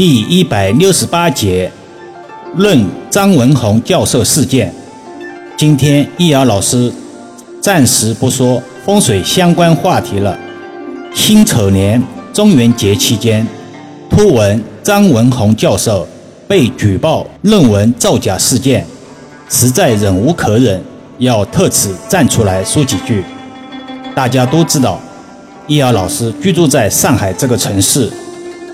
第一百六十八节，论张文宏教授事件。今天易遥老师暂时不说风水相关话题了。辛丑年中元节期间，突闻张文宏教授被举报论文造假事件，实在忍无可忍，要特此站出来说几句。大家都知道。易遥老师居住在上海这个城市，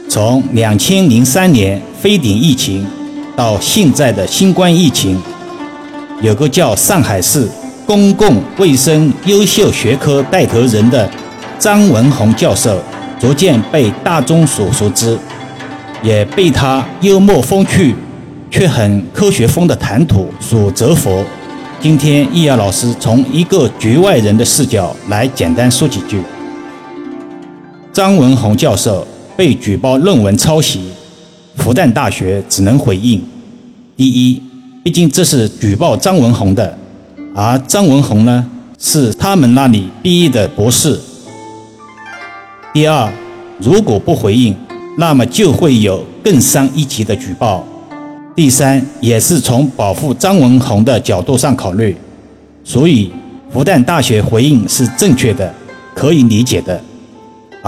从两千零三年非典疫情到现在的新冠疫情，有个叫上海市公共卫生优秀学科带头人的张文宏教授，逐渐被大众所熟知，也被他幽默风趣却很科学风的谈吐所折服。今天易遥老师从一个局外人的视角来简单说几句。张文宏教授被举报论文抄袭，复旦大学只能回应：第一，毕竟这是举报张文宏的，而张文宏呢是他们那里毕业的博士；第二，如果不回应，那么就会有更上一级的举报；第三，也是从保护张文宏的角度上考虑，所以复旦大学回应是正确的，可以理解的。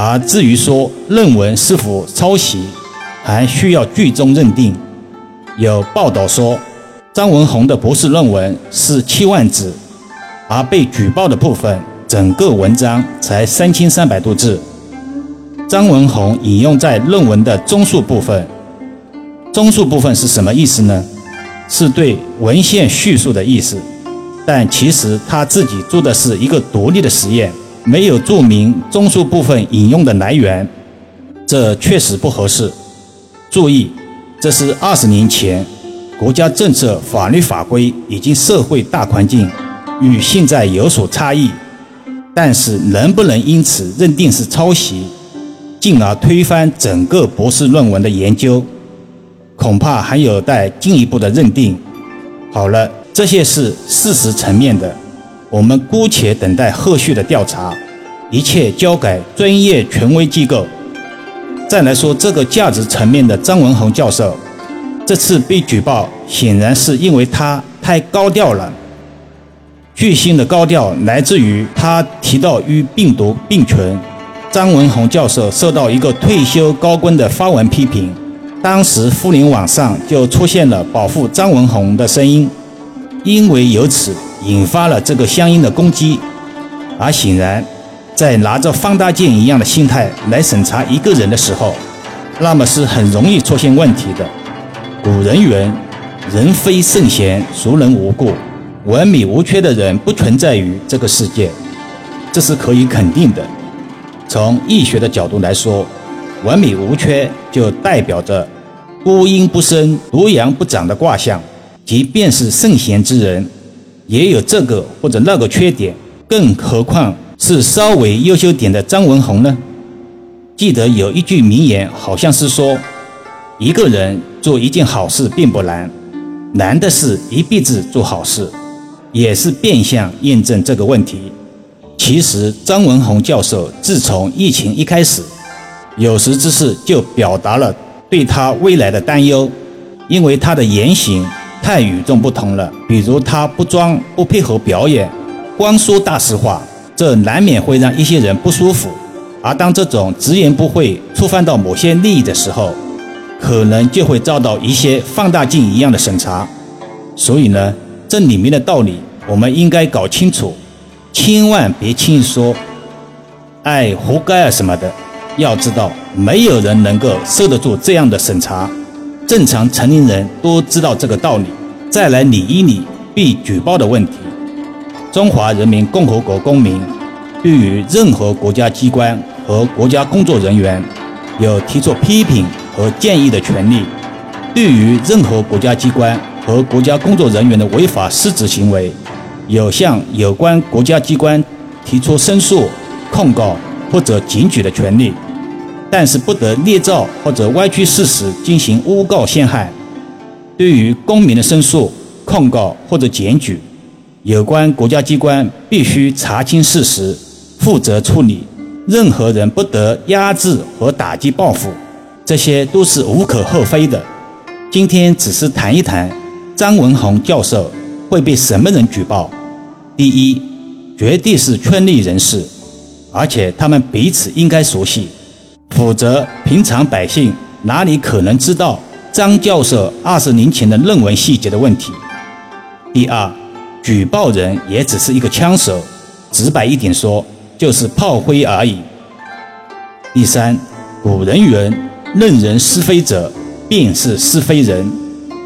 而至于说论文是否抄袭，还需要剧中认定。有报道说，张文宏的博士论文是七万字，而被举报的部分，整个文章才三千三百多字。张文宏引用在论文的综述部分，综述部分是什么意思呢？是对文献叙述的意思，但其实他自己做的是一个独立的实验。没有注明综述部分引用的来源，这确实不合适。注意，这是二十年前，国家政策、法律法规以及社会大环境与现在有所差异。但是，能不能因此认定是抄袭，进而推翻整个博士论文的研究，恐怕还有待进一步的认定。好了，这些是事实层面的。我们姑且等待后续的调查，一切交给专业权威机构。再来说这个价值层面的张文宏教授，这次被举报，显然是因为他太高调了。巨星的高调来自于他提到与病毒并存。张文宏教授受到一个退休高官的发文批评，当时互联网上就出现了保护张文宏的声音，因为由此。引发了这个相应的攻击，而显然，在拿着放大镜一样的心态来审查一个人的时候，那么是很容易出现问题的。古人云：“人非圣贤，孰能无过？”完美无缺的人不存在于这个世界，这是可以肯定的。从易学的角度来说，完美无缺就代表着孤阴不生、独阳不长的卦象，即便是圣贤之人。也有这个或者那个缺点，更何况是稍微优秀点的张文宏呢？记得有一句名言，好像是说，一个人做一件好事并不难，难的是一辈子做好事，也是变相验证这个问题。其实张文宏教授自从疫情一开始，有识之士就表达了对他未来的担忧，因为他的言行。太与众不同了，比如他不装不配合表演，光说大实话，这难免会让一些人不舒服。而当这种直言不讳触犯到某些利益的时候，可能就会遭到一些放大镜一样的审查。所以呢，这里面的道理我们应该搞清楚，千万别轻易说“哎，活该啊”什么的。要知道，没有人能够受得住这样的审查，正常成年人都知道这个道理。再来理一理被举报的问题。中华人民共和国公民对于任何国家机关和国家工作人员有提出批评和建议的权利。对于任何国家机关和国家工作人员的违法失职行为，有向有关国家机关提出申诉、控告或者检举的权利，但是不得捏造或者歪曲事实进行诬告陷害。对于公民的申诉、控告或者检举，有关国家机关必须查清事实，负责处理。任何人不得压制和打击报复，这些都是无可厚非的。今天只是谈一谈张文宏教授会被什么人举报。第一，绝对是圈内人士，而且他们彼此应该熟悉，否则平常百姓哪里可能知道张教授二十年前的论文细节的问题？第二，举报人也只是一个枪手，直白一点说，就是炮灰而已。第三，古人云：“任人是非者。”便是是非人，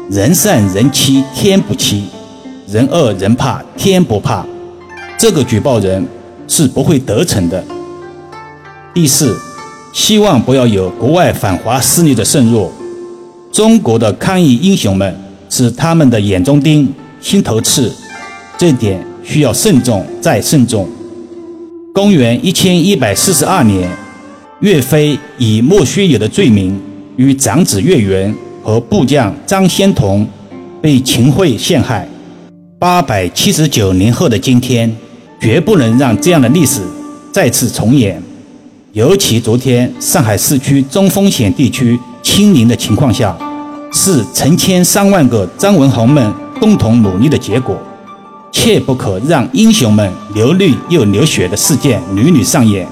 人善人欺天不欺，人恶人怕天不怕。这个举报人是不会得逞的。第四，希望不要有国外反华势力的渗入。中国的抗疫英雄们是他们的眼中钉、心头刺，这点需要慎重再慎重。公元一千一百四十二年，岳飞以莫须有的罪名。与长子岳元和部将张先同被秦桧陷害。八百七十九年后的今天，绝不能让这样的历史再次重演。尤其昨天上海市区中风险地区清零的情况下，是成千上万个张文宏们共同努力的结果。切不可让英雄们流泪又流血的事件屡屡上演。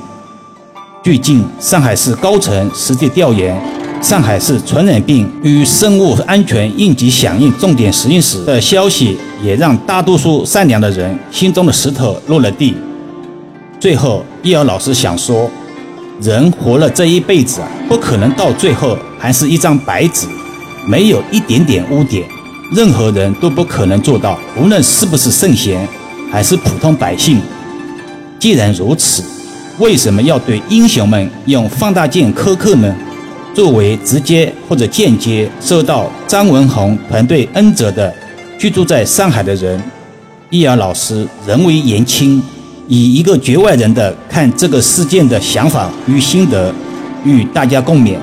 最近，上海市高层实地调研。上海市传染病与生物安全应急响应重点实验室的消息，也让大多数善良的人心中的石头落了地。最后，易遥老师想说，人活了这一辈子啊，不可能到最后还是一张白纸，没有一点点污点。任何人都不可能做到，无论是不是圣贤，还是普通百姓。既然如此，为什么要对英雄们用放大镜苛刻呢？作为直接或者间接受到张文宏团队恩泽的居住在上海的人，易遥老师人为言轻，以一个局外人的看这个事件的想法与心得，与大家共勉。